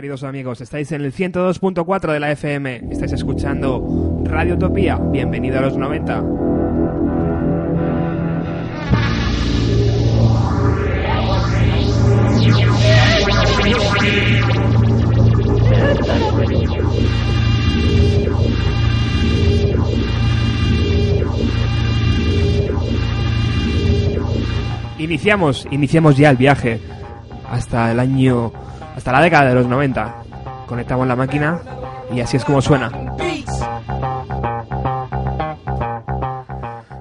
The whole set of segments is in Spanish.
queridos amigos. Estáis en el 102.4 de la FM. Estáis escuchando Radio Utopía. Bienvenido a los 90. Iniciamos, iniciamos ya el viaje hasta el año, hasta la década de los 90. Conectamos la máquina y así es como suena.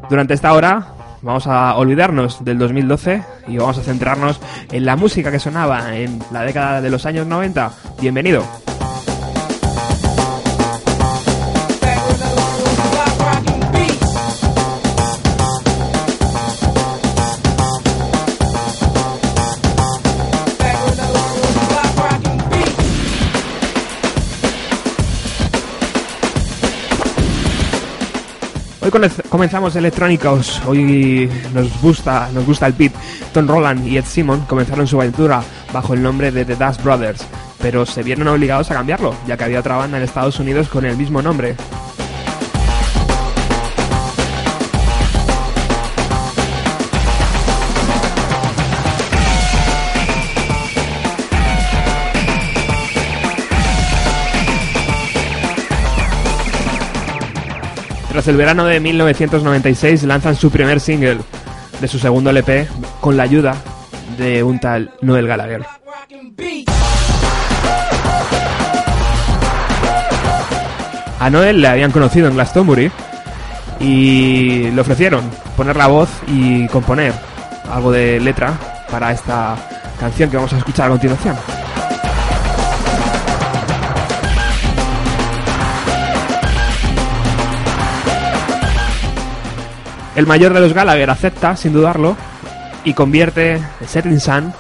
Durante esta hora vamos a olvidarnos del 2012 y vamos a centrarnos en la música que sonaba en la década de los años 90. Bienvenido. Hoy comenzamos electrónicos, hoy nos gusta, nos gusta el beat. Tom Roland y Ed Simon comenzaron su aventura bajo el nombre de The Dust Brothers, pero se vieron obligados a cambiarlo, ya que había otra banda en Estados Unidos con el mismo nombre. Tras el verano de 1996 lanzan su primer single de su segundo LP con la ayuda de un tal Noel Gallagher. A Noel le habían conocido en Glastonbury y le ofrecieron poner la voz y componer algo de letra para esta canción que vamos a escuchar a continuación. El mayor de los Gallagher acepta, sin dudarlo, y convierte Setting Sun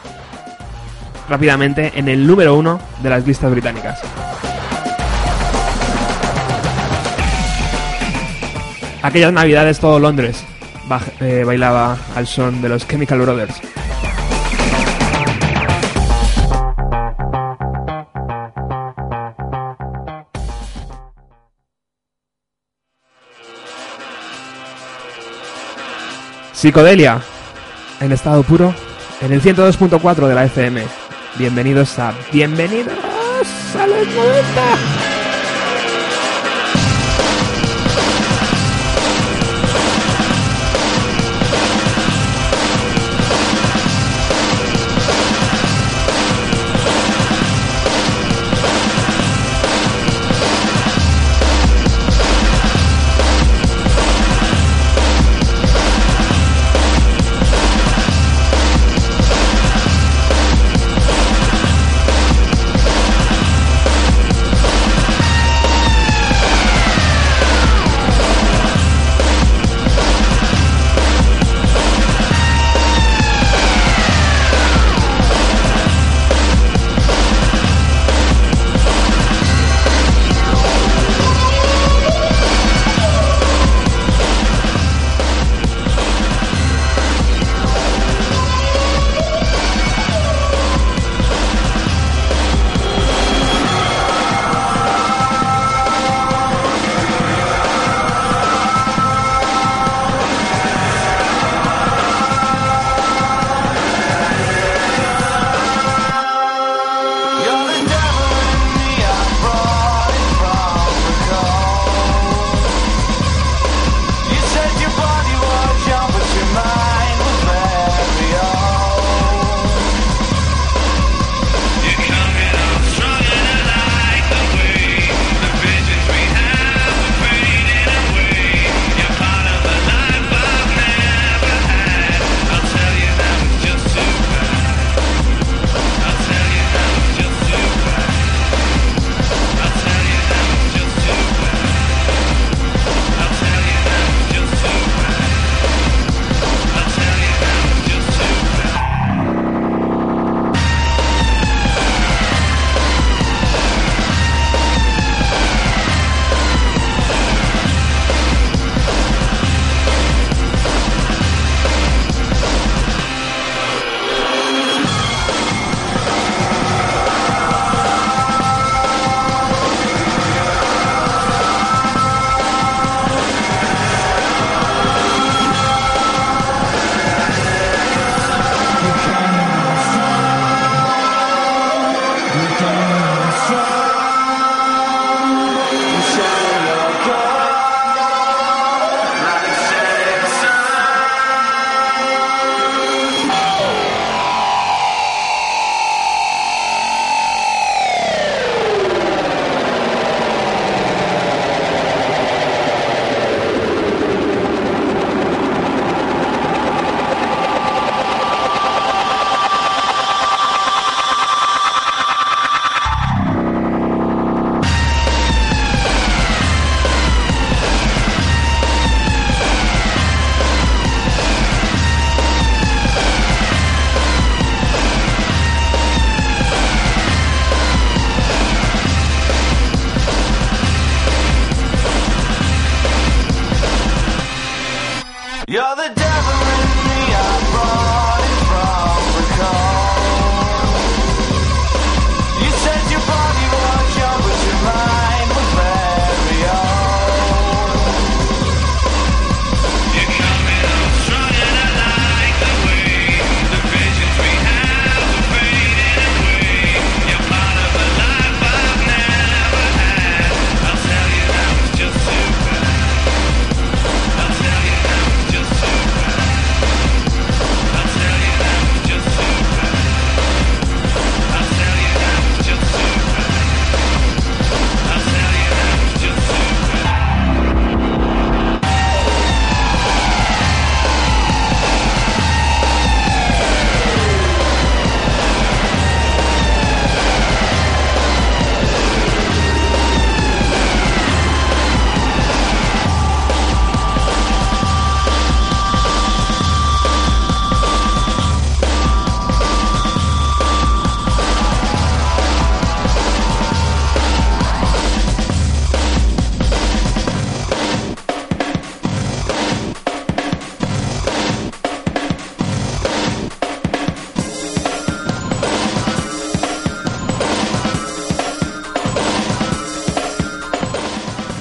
rápidamente en el número uno de las listas británicas. Aquellas navidades todo Londres eh, bailaba al son de los Chemical Brothers. Psicodelia, en estado puro, en el 102.4 de la FM. Bienvenidos a... Bienvenidos a los 90.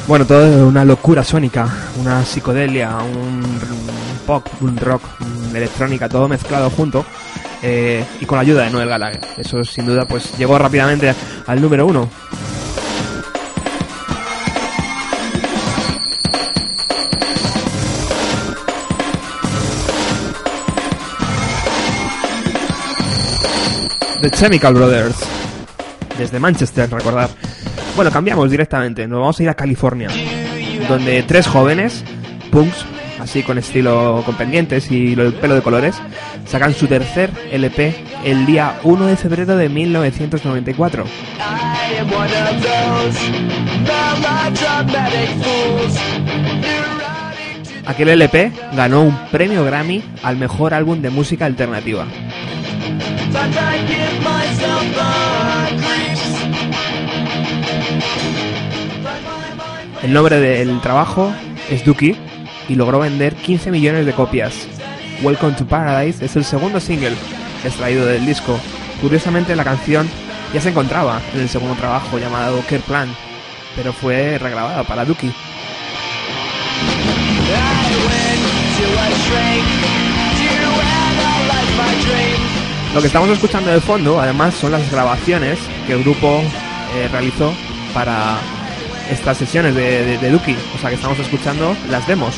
Bueno, todo es una locura sónica, una psicodelia, un pop, un rock, electrónica, todo mezclado junto. Eh, y con la ayuda de Noel Gallagher. Eso sin duda pues llegó rápidamente al número uno. The Chemical Brothers. Desde Manchester, recordar. Bueno, cambiamos directamente. Nos vamos a ir a California. Donde tres jóvenes, punks, así con estilo con pendientes y el pelo de colores, sacan su tercer LP el día 1 de febrero de 1994. Aquel LP ganó un premio Grammy al mejor álbum de música alternativa. El nombre del trabajo es Dookie y logró vender 15 millones de copias. Welcome to Paradise es el segundo single extraído del disco. Curiosamente la canción ya se encontraba en el segundo trabajo llamado Care Plan, pero fue regrabada para Dookie. Lo que estamos escuchando de fondo, además, son las grabaciones que el grupo eh, realizó para estas sesiones de, de, Duki. O sea que estamos escuchando las demos.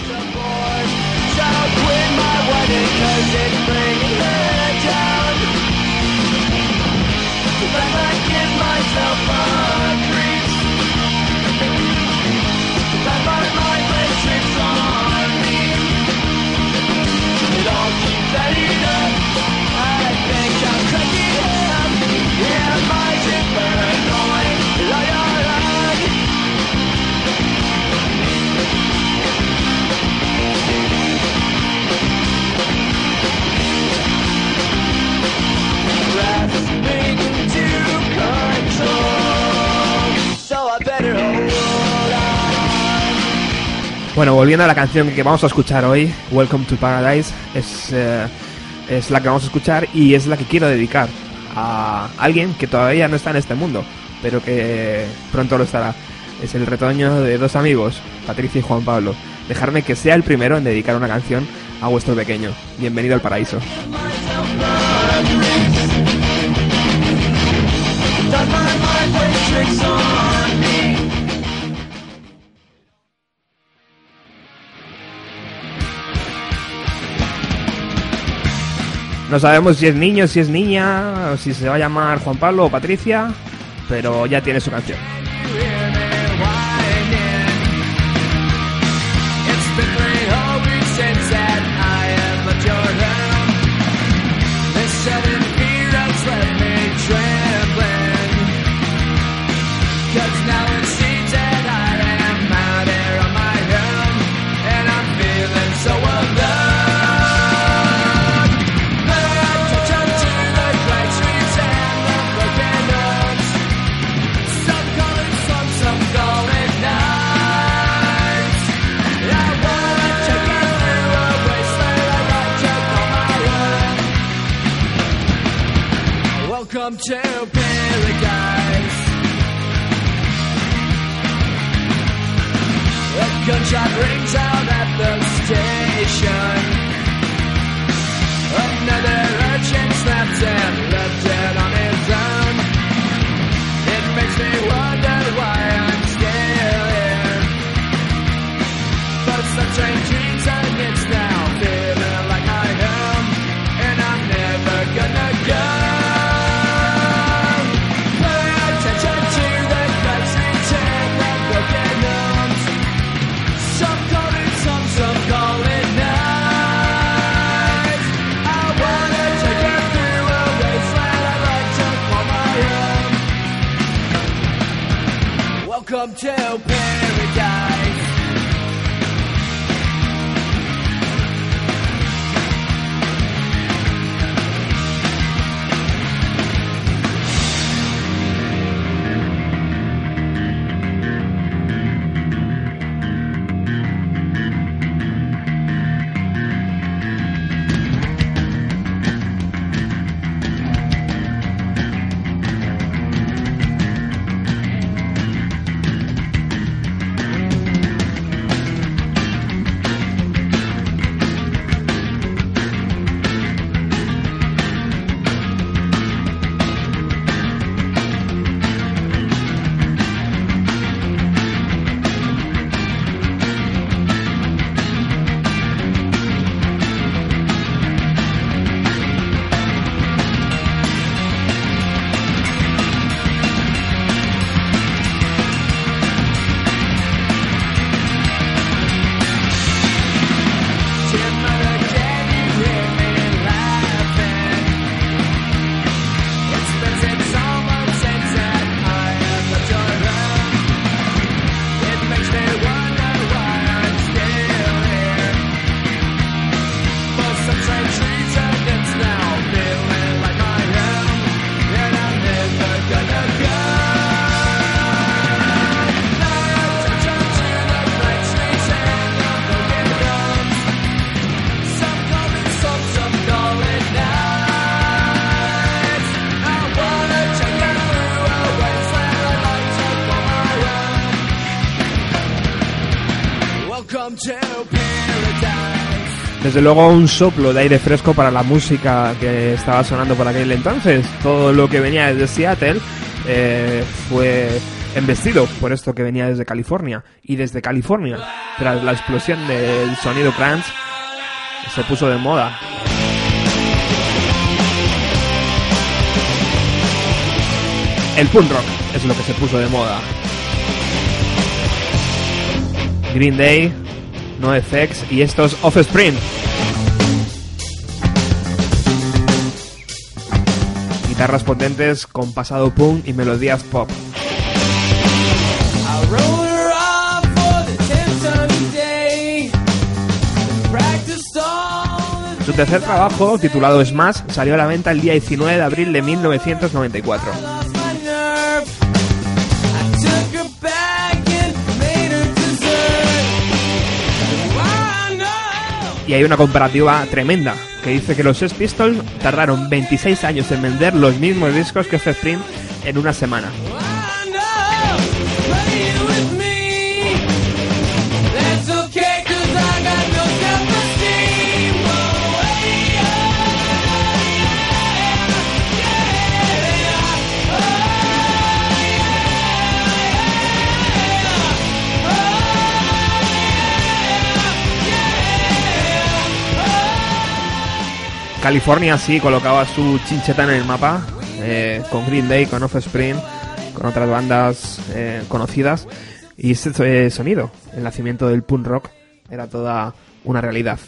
Volviendo a la canción que vamos a escuchar hoy, Welcome to Paradise, es, eh, es la que vamos a escuchar y es la que quiero dedicar a alguien que todavía no está en este mundo, pero que pronto lo estará. Es el retoño de dos amigos, Patricia y Juan Pablo. Dejarme que sea el primero en dedicar una canción a vuestro pequeño. Bienvenido al paraíso. No sabemos si es niño, si es niña, si se va a llamar Juan Pablo o Patricia, pero ya tiene su canción. To paradise. A gunshot rings out at the station. Another Welcome to Desde luego un soplo de aire fresco para la música que estaba sonando por aquel entonces. Todo lo que venía desde Seattle eh, fue embestido por esto que venía desde California. Y desde California, tras la explosión del sonido crunch, se puso de moda. El punk rock es lo que se puso de moda. Green Day, No Effects y estos Offspring. Guitarras potentes con pasado punk y melodías pop. Su tercer trabajo, titulado Smash, salió a la venta el día 19 de abril de 1994. Y hay una comparativa tremenda que dice que los Sex Pistols tardaron 26 años en vender los mismos discos que Offspring en una semana. California sí colocaba su chincheta en el mapa, eh, con Green Day, con Offspring, con otras bandas eh, conocidas. Y ese eh, sonido, el nacimiento del punk rock, era toda una realidad.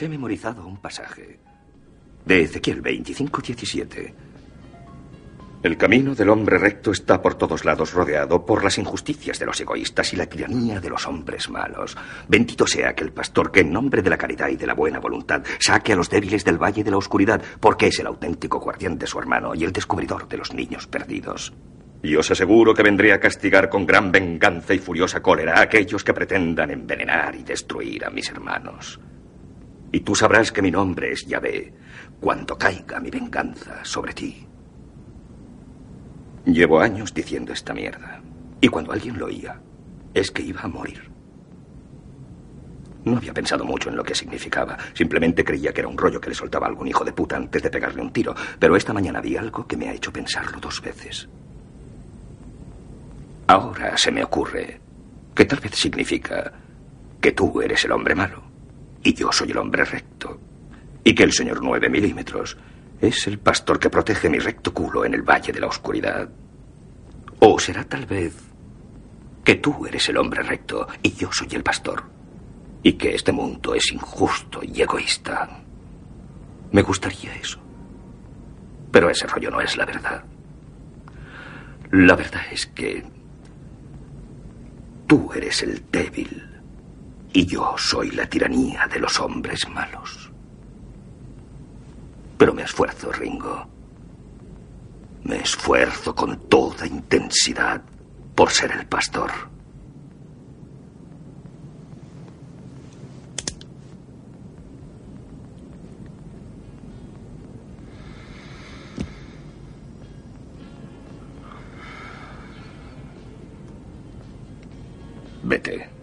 He memorizado un pasaje de Ezequiel 25:17. El camino del hombre recto está por todos lados rodeado por las injusticias de los egoístas y la tiranía de los hombres malos. Bendito sea aquel pastor que en nombre de la caridad y de la buena voluntad saque a los débiles del valle de la oscuridad, porque es el auténtico guardián de su hermano y el descubridor de los niños perdidos. Y os aseguro que vendré a castigar con gran venganza y furiosa cólera a aquellos que pretendan envenenar y destruir a mis hermanos. Y tú sabrás que mi nombre es Yahvé cuando caiga mi venganza sobre ti. Llevo años diciendo esta mierda. Y cuando alguien lo oía, es que iba a morir. No había pensado mucho en lo que significaba. Simplemente creía que era un rollo que le soltaba algún hijo de puta antes de pegarle un tiro. Pero esta mañana vi algo que me ha hecho pensarlo dos veces. Ahora se me ocurre que tal vez significa que tú eres el hombre malo y yo soy el hombre recto. Y que el señor nueve milímetros es el pastor que protege mi recto culo en el valle de la oscuridad. O será tal vez que tú eres el hombre recto y yo soy el pastor. Y que este mundo es injusto y egoísta. Me gustaría eso. Pero ese rollo no es la verdad. La verdad es que tú eres el débil y yo soy la tiranía de los hombres malos. Pero me esfuerzo, Ringo. Me esfuerzo con toda intensidad por ser el pastor. Vete.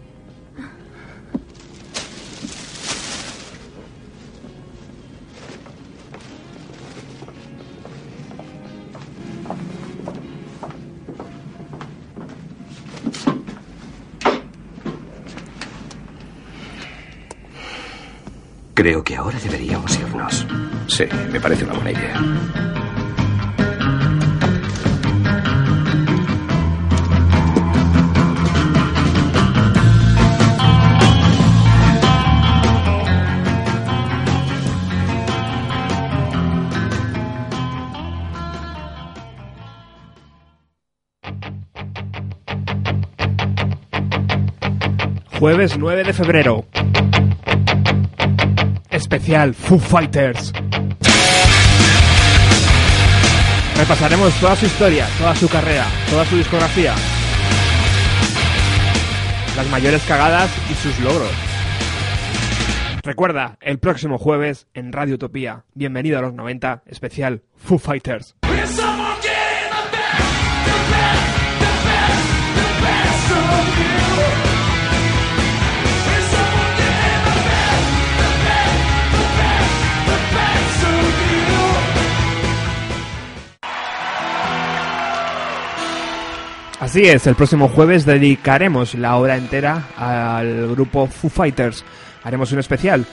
Creo que ahora deberíamos irnos. Sí, me parece una buena idea. Jueves 9 de febrero. Especial Foo Fighters. Repasaremos toda su historia, toda su carrera, toda su discografía. Las mayores cagadas y sus logros. Recuerda, el próximo jueves en Radio Utopía. Bienvenido a los 90, especial Foo Fighters. Así es, el próximo jueves dedicaremos la hora entera al grupo Foo Fighters. Haremos un especial,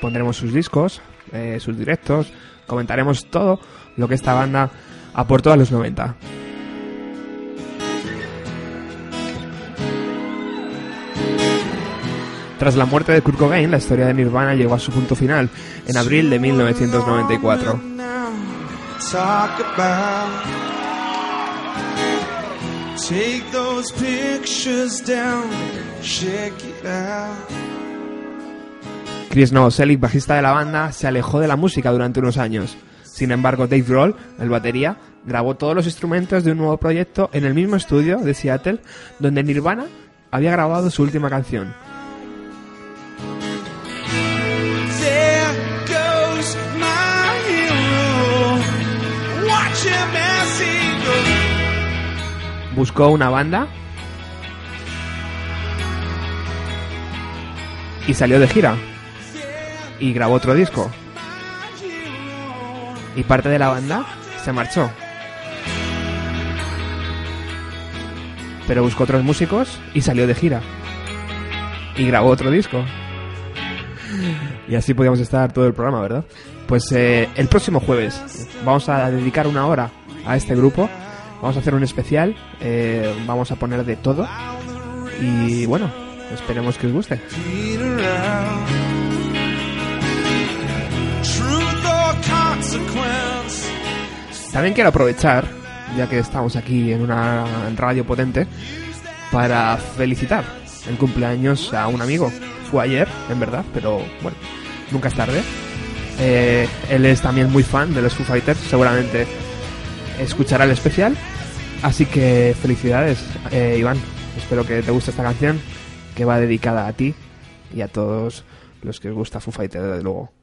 pondremos sus discos, eh, sus directos, comentaremos todo lo que esta banda aportó a los 90. Tras la muerte de Kurt Cobain, la historia de Nirvana llegó a su punto final en abril de 1994. Take those pictures down, it. Chris Novoselic, bajista de la banda, se alejó de la música durante unos años. Sin embargo, Dave Grohl, el batería, grabó todos los instrumentos de un nuevo proyecto en el mismo estudio de Seattle donde Nirvana había grabado su última canción. Buscó una banda y salió de gira y grabó otro disco. Y parte de la banda se marchó. Pero buscó otros músicos y salió de gira. Y grabó otro disco. Y así podíamos estar todo el programa, ¿verdad? Pues eh, el próximo jueves vamos a dedicar una hora a este grupo Vamos a hacer un especial, eh, vamos a poner de todo y bueno, esperemos que os guste. También quiero aprovechar, ya que estamos aquí en una radio potente, para felicitar el cumpleaños a un amigo. Fue ayer, en verdad, pero bueno, nunca es tarde. Eh, él es también muy fan de los Foo Fighters, seguramente escuchará el especial. Así que felicidades, eh, Iván. Espero que te guste esta canción que va dedicada a ti y a todos los que os gusta Foo Fighters, desde luego.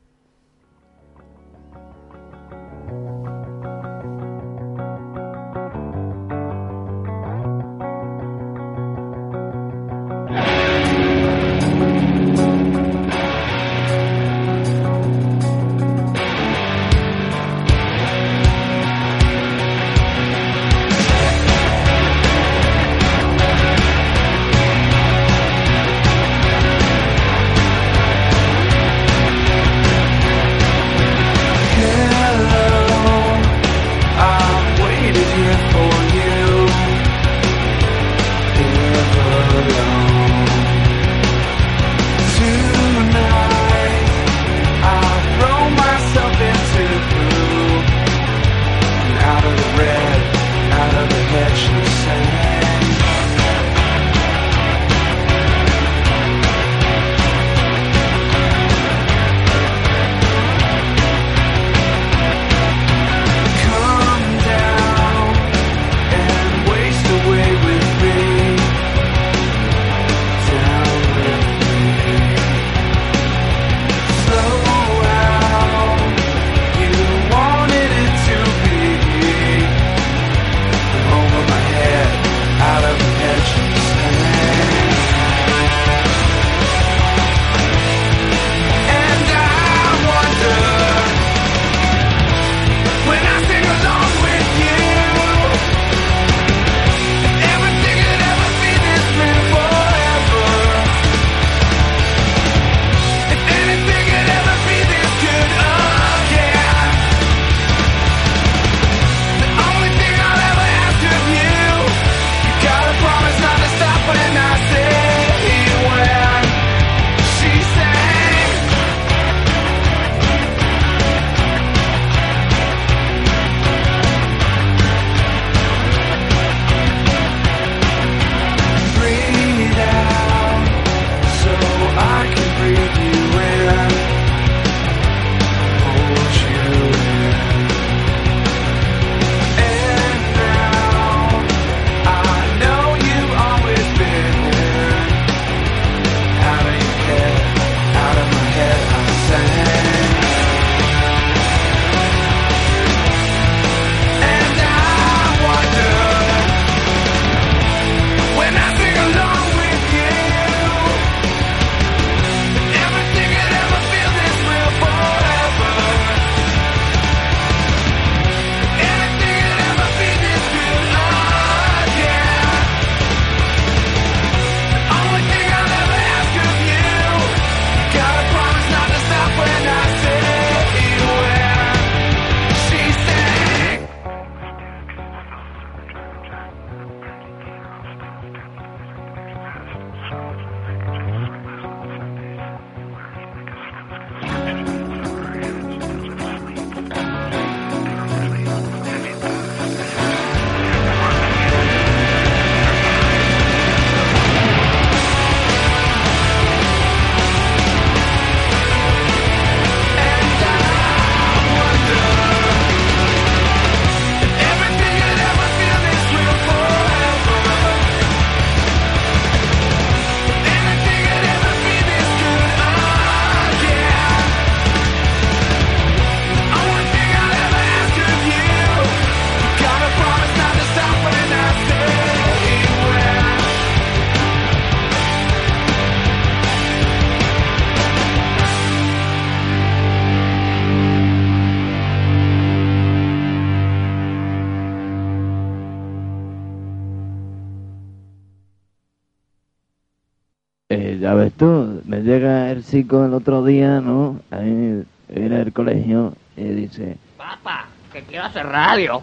el otro día, ¿no? Ahí era el colegio y dice... Papá, que quiero hacer radio.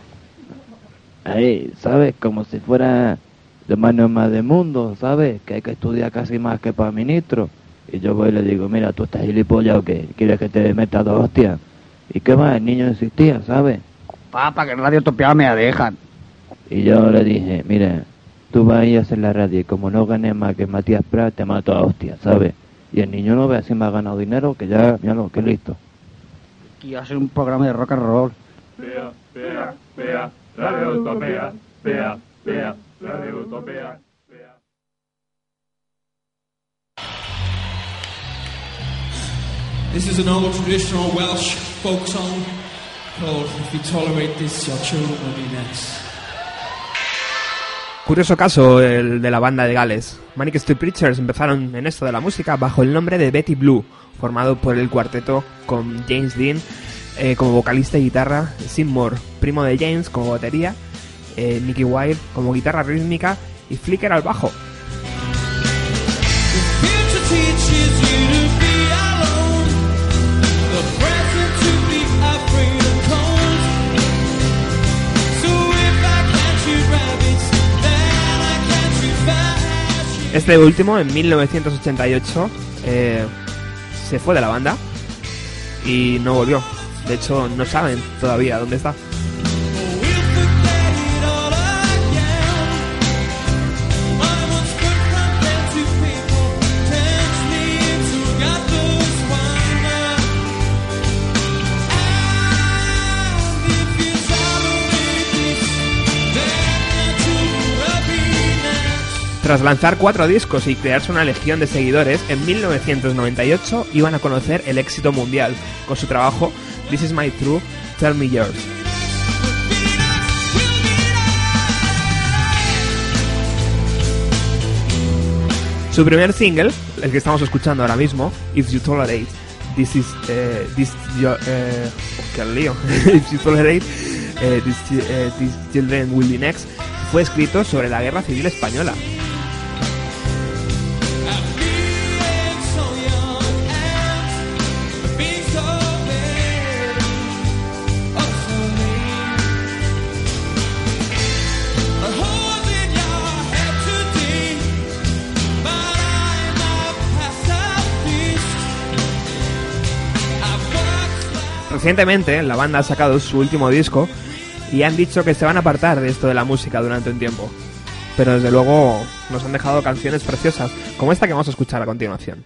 Ahí, ¿sabes? Como si fuera de mano más del mundo, ¿sabes? Que hay que estudiar casi más que para ministro. Y yo voy y le digo, mira, tú estás gilipollas o qué, quieres que te meta dos hostias. ¿Y qué más? El niño insistía, ¿sabes? Papá, que en radio topeada me dejan. Y yo le dije, mira, tú vas a ir a hacer la radio y como no ganes más que Matías Prat, te mato a hostia, ¿sabes? Y el niño no ve así me ha ganado dinero, que ya, míralo, que listo. A ser un programa de rock and roll. Vea, vea, vea, Radio Utopía, vea, vea, Radio Utopía, vea. This is an old traditional Welsh folk song called If You Tolerate This, Your Children Will Be Next. Curioso caso el de la banda de Gales. Manic Street Preachers empezaron en esto de la música bajo el nombre de Betty Blue, formado por el cuarteto con James Dean eh, como vocalista y guitarra, Sim Moore, primo de James como batería, eh, Nicky Wilde como guitarra rítmica y Flicker al bajo. Este último, en 1988, eh, se fue de la banda y no volvió. De hecho, no saben todavía dónde está. Tras lanzar cuatro discos y crearse una legión de seguidores, en 1998 iban a conocer el éxito mundial con su trabajo This Is My True, Tell Me Yours. Su primer single, el que estamos escuchando ahora mismo, If You Tolerate, This Is eh, This Your, eh, lío. If You Tolerate, eh, this, eh, These Children Will Be Next, fue escrito sobre la Guerra Civil Española. Recientemente, la banda ha sacado su último disco y han dicho que se van a apartar de esto de la música durante un tiempo. Pero desde luego nos han dejado canciones preciosas, como esta que vamos a escuchar a continuación.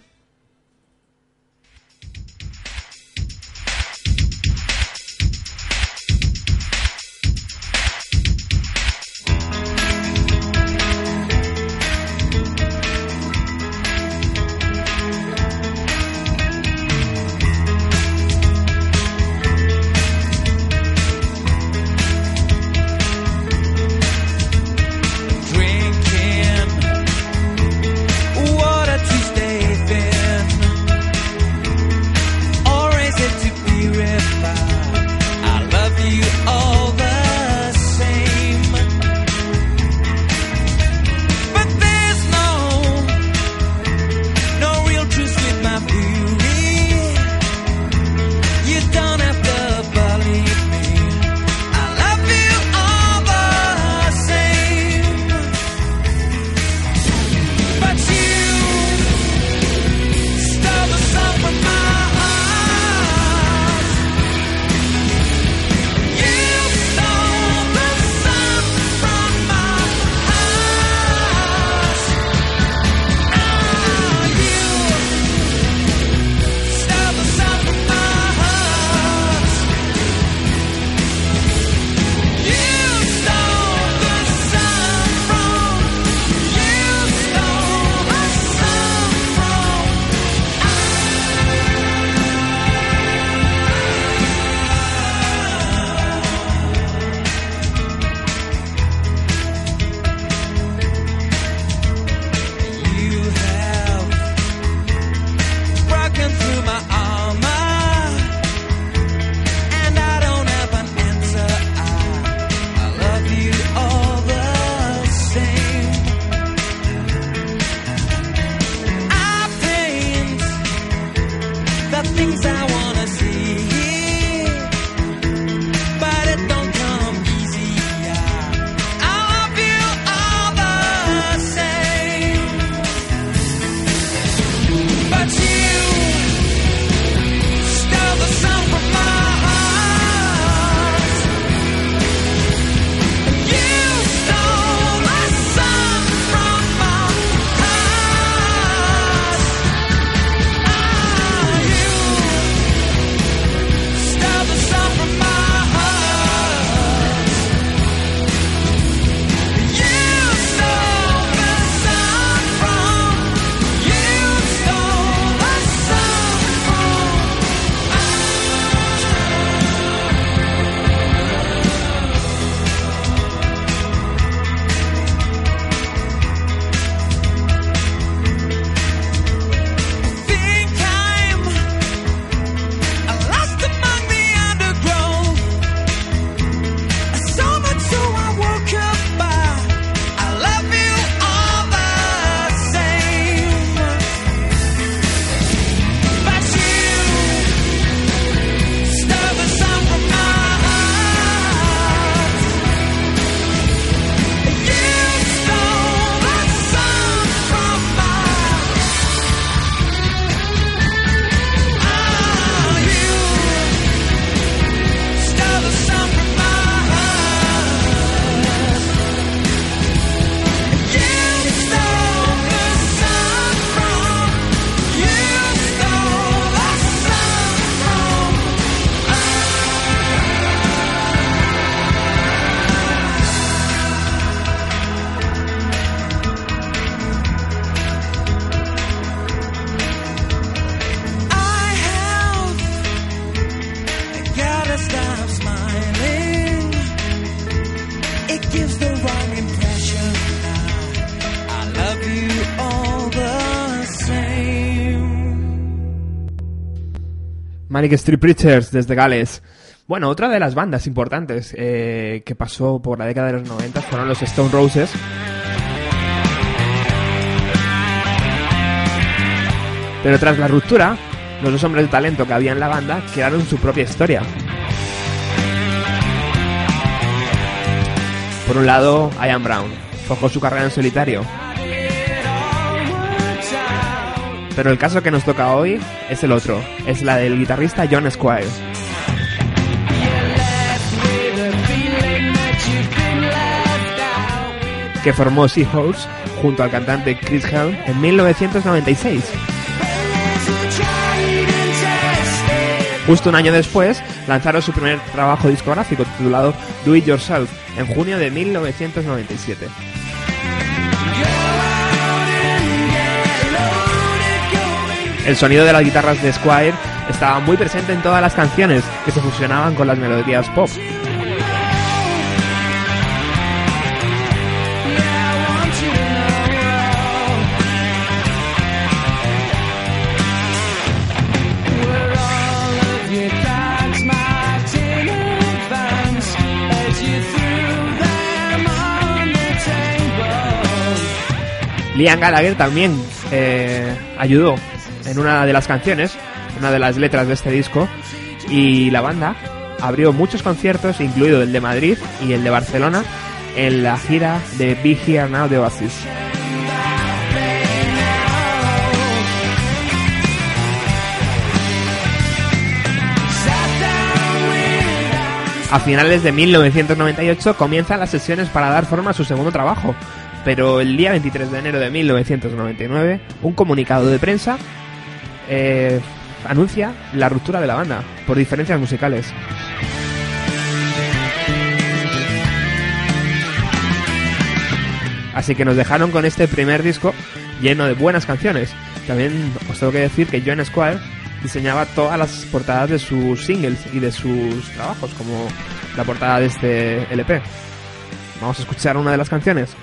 Manic Street Preachers desde Gales. Bueno, otra de las bandas importantes eh, que pasó por la década de los 90 fueron los Stone Roses. Pero tras la ruptura, los dos hombres de talento que había en la banda crearon su propia historia. Por un lado, Ian Brown, forjó su carrera en solitario. Pero el caso que nos toca hoy es el otro, es la del guitarrista John Squire. que formó Seahorse junto al cantante Chris Helm en 1996. Justo un año después, lanzaron su primer trabajo discográfico titulado Do It Yourself en junio de 1997. El sonido de las guitarras de Squire estaba muy presente en todas las canciones que se fusionaban con las melodías pop. Liam Gallagher también eh, ayudó en una de las canciones, una de las letras de este disco, y la banda abrió muchos conciertos, incluido el de Madrid y el de Barcelona, en la gira de Be Here Now de Oasis. A finales de 1998 comienzan las sesiones para dar forma a su segundo trabajo, pero el día 23 de enero de 1999 un comunicado de prensa eh, anuncia la ruptura de la banda por diferencias musicales. Así que nos dejaron con este primer disco lleno de buenas canciones. También os tengo que decir que John Squire diseñaba todas las portadas de sus singles y de sus trabajos, como la portada de este LP. Vamos a escuchar una de las canciones.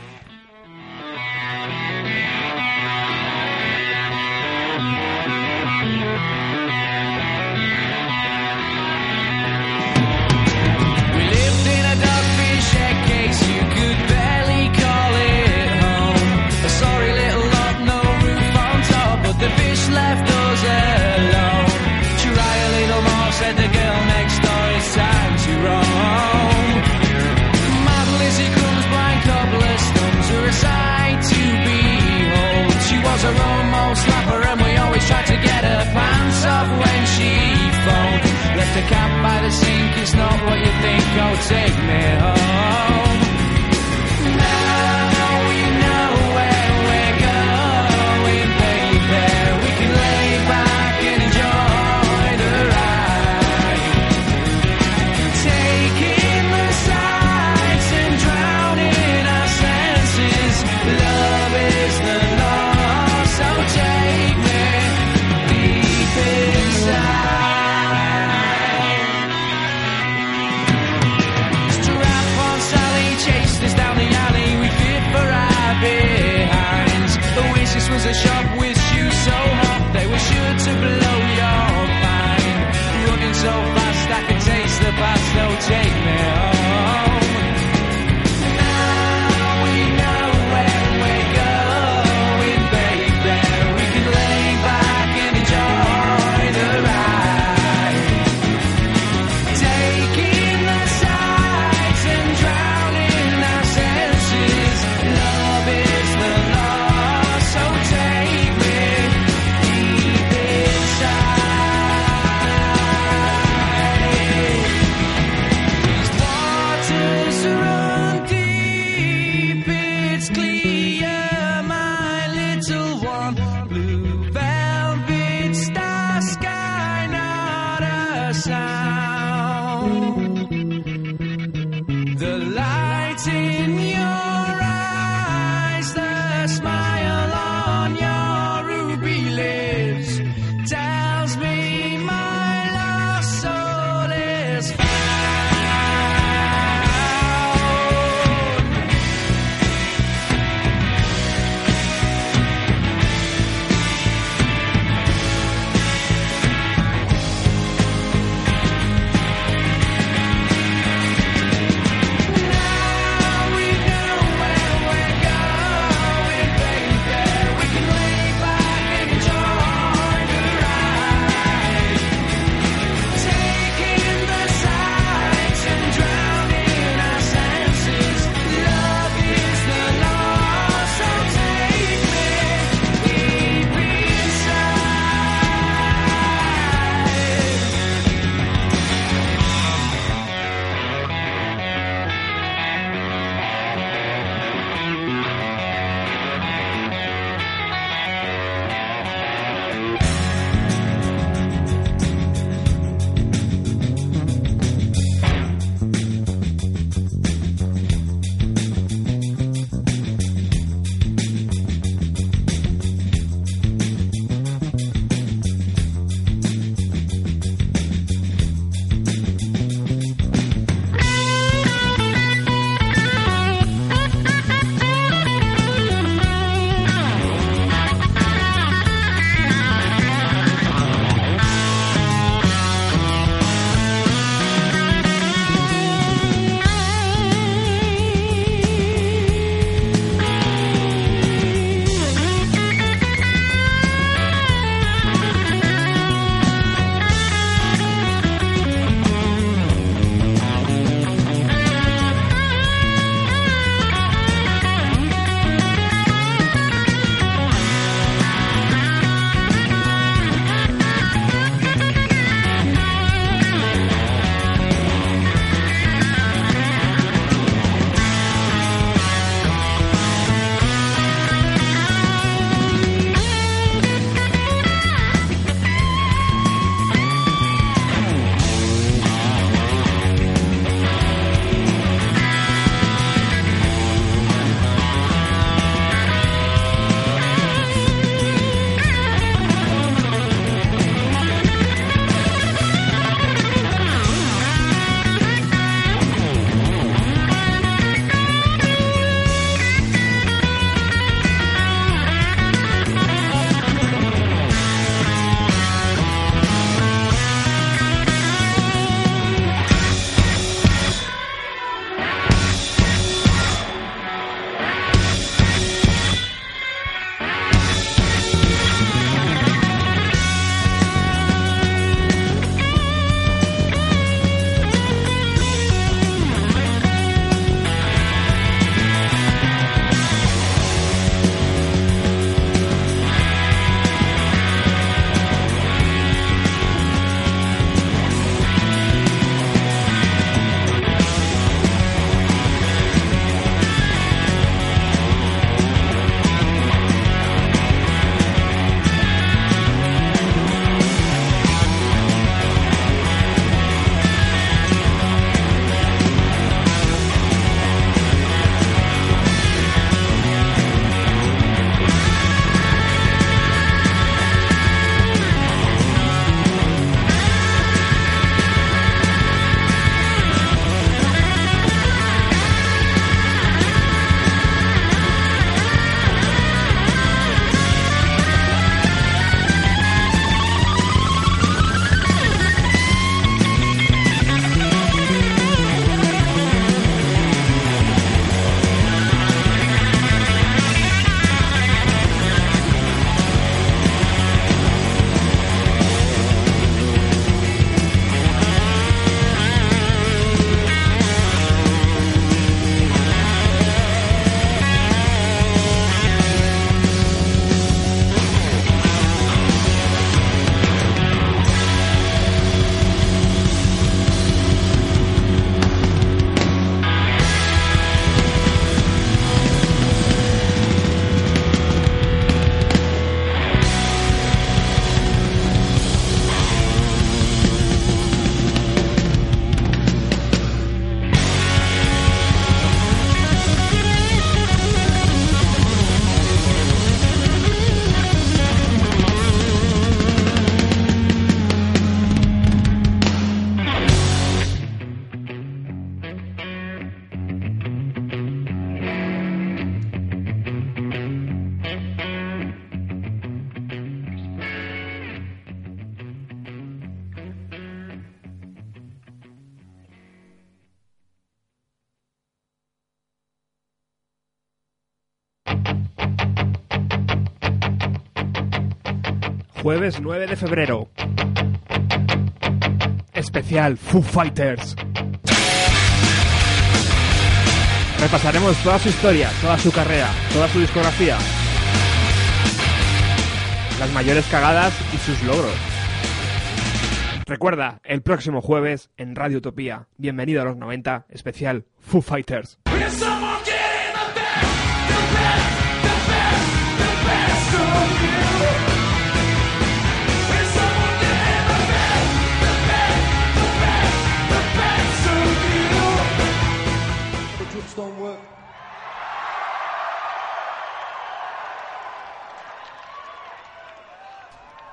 Jueves 9 de febrero. Especial Foo Fighters. Repasaremos toda su historia, toda su carrera, toda su discografía. Las mayores cagadas y sus logros. Recuerda, el próximo jueves en Radio Utopía. Bienvenido a los 90, especial Foo Fighters.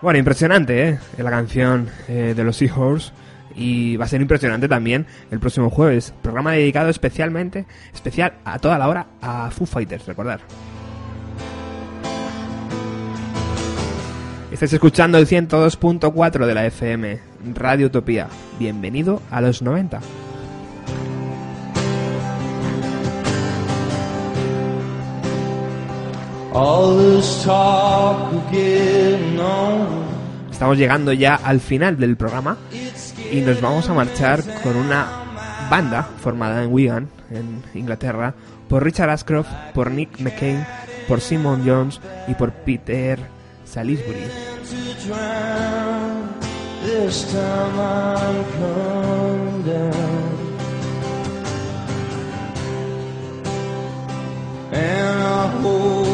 Bueno, impresionante, ¿eh? La canción eh, de los Seahorse. Y va a ser impresionante también el próximo jueves. Programa dedicado especialmente, especial a toda la hora a Foo Fighters, recordar. Estáis escuchando el 102.4 de la FM, Radio Utopía. Bienvenido a los 90. Estamos llegando ya al final del programa y nos vamos a marchar con una banda formada en Wigan, en Inglaterra, por Richard Ashcroft, por Nick McCain, por Simon Jones y por Peter Salisbury. And I hope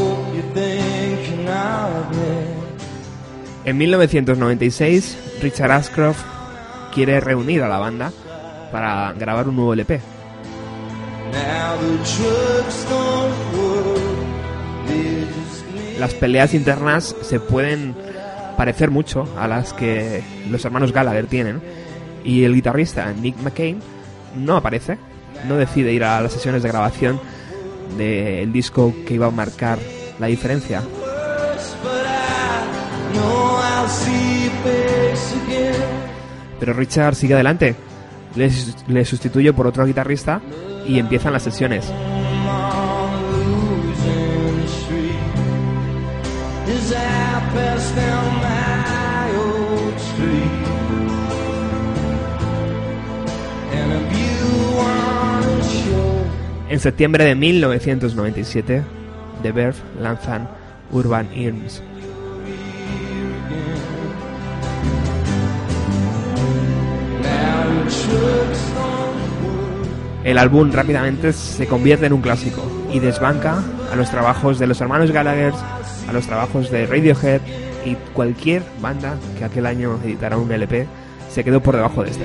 En 1996, Richard Ashcroft quiere reunir a la banda para grabar un nuevo LP. Las peleas internas se pueden parecer mucho a las que los hermanos Gallagher tienen y el guitarrista Nick McCain no aparece, no decide ir a las sesiones de grabación del disco que iba a marcar la diferencia. Pero Richard sigue adelante, le, le sustituye por otro guitarrista y empiezan las sesiones. En septiembre de 1997, The Verve lanzan Urban Hymns. El álbum rápidamente se convierte en un clásico y desbanca a los trabajos de los hermanos Gallagher, a los trabajos de Radiohead y cualquier banda que aquel año editara un LP se quedó por debajo de este.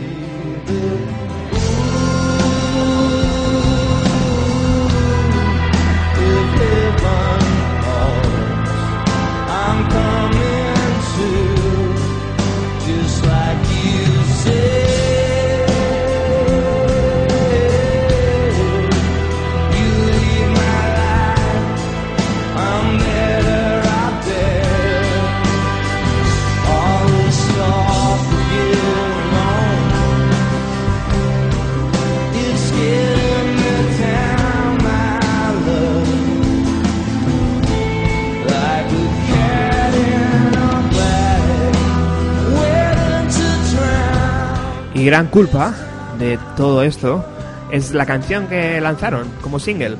Y gran culpa de todo esto es la canción que lanzaron como single,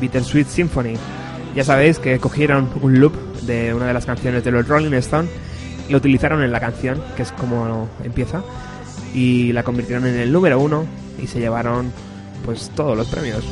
Bittersweet Symphony. Ya sabéis que cogieron un loop de una de las canciones de los Rolling Stones lo utilizaron en la canción, que es como empieza, y la convirtieron en el número uno y se llevaron pues todos los premios.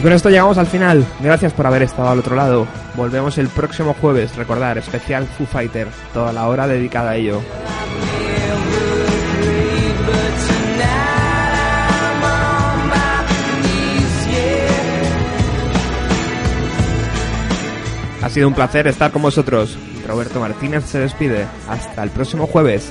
Y con esto llegamos al final. Gracias por haber estado al otro lado. Volvemos el próximo jueves. Recordar, especial Foo Fighter. Toda la hora dedicada a ello. Ha sido un placer estar con vosotros. Roberto Martínez se despide. Hasta el próximo jueves.